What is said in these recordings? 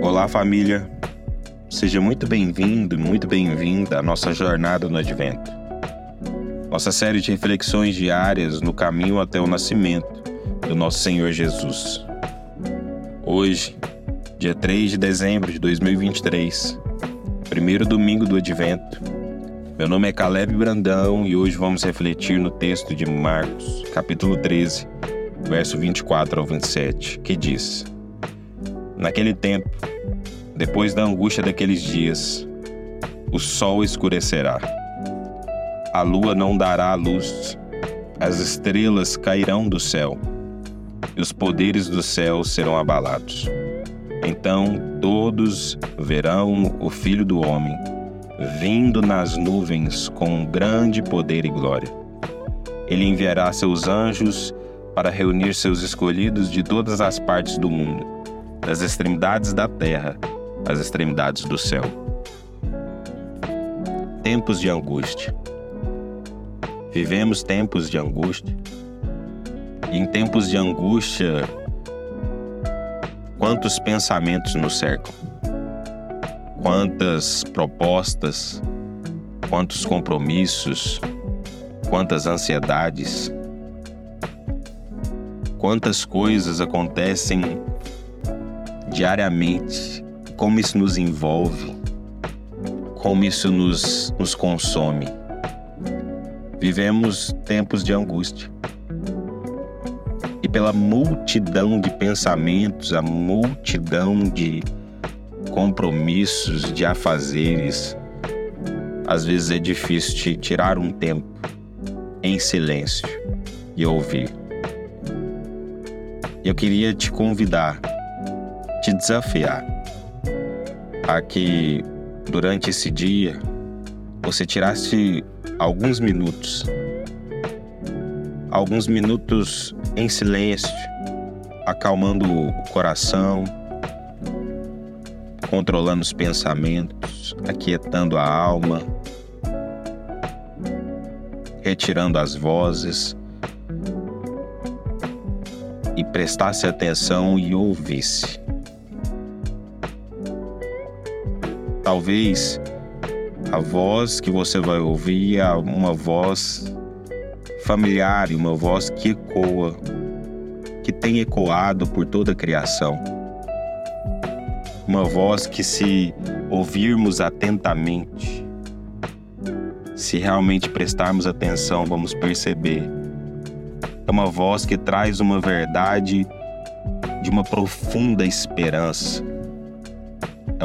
Olá, família. Seja muito bem-vindo, muito bem-vinda à nossa jornada no Advento. Nossa série de reflexões diárias no caminho até o nascimento do nosso Senhor Jesus. Hoje, dia 3 de dezembro de 2023, primeiro domingo do Advento. Meu nome é Caleb Brandão e hoje vamos refletir no texto de Marcos, capítulo 13, verso 24 ao 27, que diz: Naquele tempo, depois da angústia daqueles dias, o sol escurecerá. A lua não dará luz, as estrelas cairão do céu, e os poderes do céu serão abalados. Então todos verão o Filho do Homem vindo nas nuvens com grande poder e glória. Ele enviará seus anjos para reunir seus escolhidos de todas as partes do mundo, das extremidades da terra as extremidades do céu. Tempos de angústia. Vivemos tempos de angústia. E em tempos de angústia, quantos pensamentos nos cercam? Quantas propostas, quantos compromissos, quantas ansiedades, quantas coisas acontecem diariamente como isso nos envolve, como isso nos, nos consome. Vivemos tempos de angústia. Pela multidão de pensamentos, a multidão de compromissos, de afazeres, às vezes é difícil te tirar um tempo em silêncio e ouvir. Eu queria te convidar, te desafiar a que durante esse dia você tirasse alguns minutos, alguns minutos em silêncio, acalmando o coração, controlando os pensamentos, aquietando a alma, retirando as vozes e prestasse atenção e ouvisse. Talvez a voz que você vai ouvir é uma voz familiar e uma voz que ecoa, que tem ecoado por toda a criação. Uma voz que, se ouvirmos atentamente, se realmente prestarmos atenção, vamos perceber. É uma voz que traz uma verdade de uma profunda esperança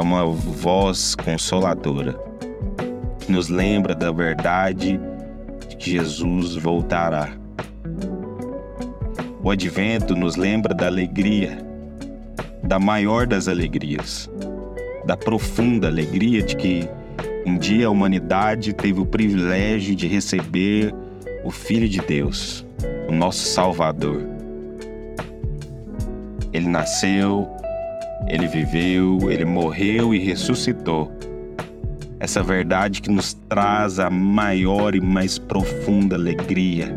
é uma voz consoladora que nos lembra da verdade Jesus voltará. O advento nos lembra da alegria, da maior das alegrias, da profunda alegria de que um dia a humanidade teve o privilégio de receber o Filho de Deus, o nosso Salvador. Ele nasceu, ele viveu, ele morreu e ressuscitou. Essa verdade que nos traz a maior e mais profunda alegria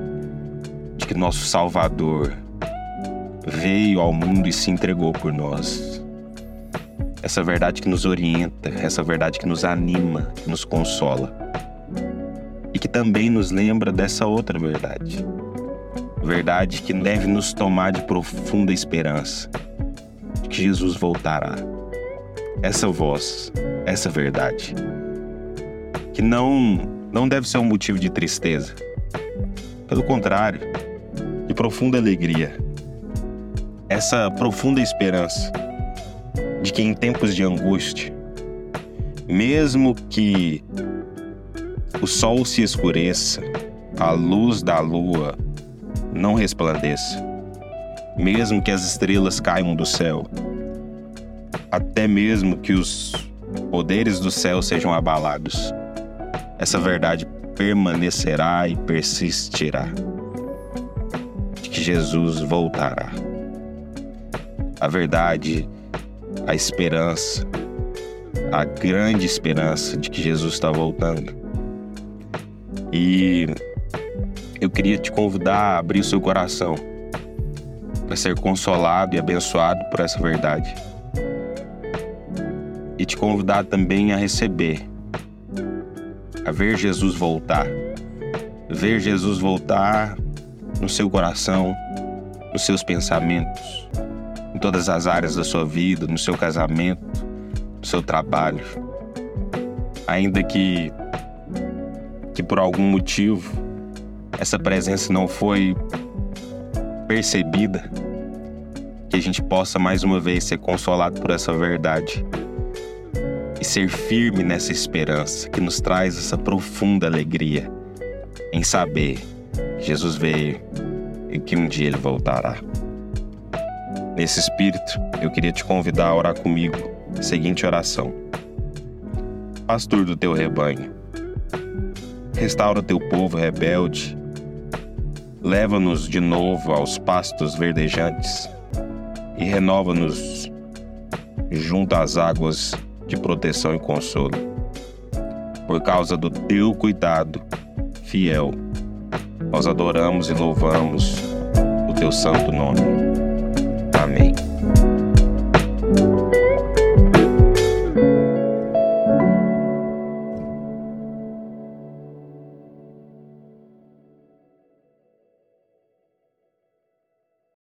de que nosso Salvador veio ao mundo e se entregou por nós. Essa verdade que nos orienta, essa verdade que nos anima, que nos consola. E que também nos lembra dessa outra verdade. Verdade que deve nos tomar de profunda esperança que Jesus voltará. Essa voz, essa verdade, que não não deve ser um motivo de tristeza. Pelo contrário, de profunda alegria. Essa profunda esperança de que em tempos de angústia, mesmo que o sol se escureça, a luz da lua não resplandeça, mesmo que as estrelas caiam do céu, até mesmo que os poderes do céu sejam abalados, essa verdade permanecerá e persistirá de que Jesus voltará. A verdade, a esperança, a grande esperança de que Jesus está voltando. E eu queria te convidar a abrir o seu coração para ser consolado e abençoado por essa verdade. E te convidar também a receber, a ver Jesus voltar. Ver Jesus voltar no seu coração, nos seus pensamentos, em todas as áreas da sua vida, no seu casamento, no seu trabalho. Ainda que que por algum motivo essa presença não foi percebida, que a gente possa mais uma vez ser consolado por essa verdade e ser firme nessa esperança que nos traz essa profunda alegria em saber que Jesus veio e que um dia ele voltará. Nesse espírito, eu queria te convidar a orar comigo. A seguinte oração: Pastor do teu rebanho, restaura teu povo rebelde, leva-nos de novo aos pastos verdejantes e renova-nos junto às águas de proteção e consolo. Por causa do teu cuidado fiel, nós adoramos e louvamos o teu santo nome. Amém.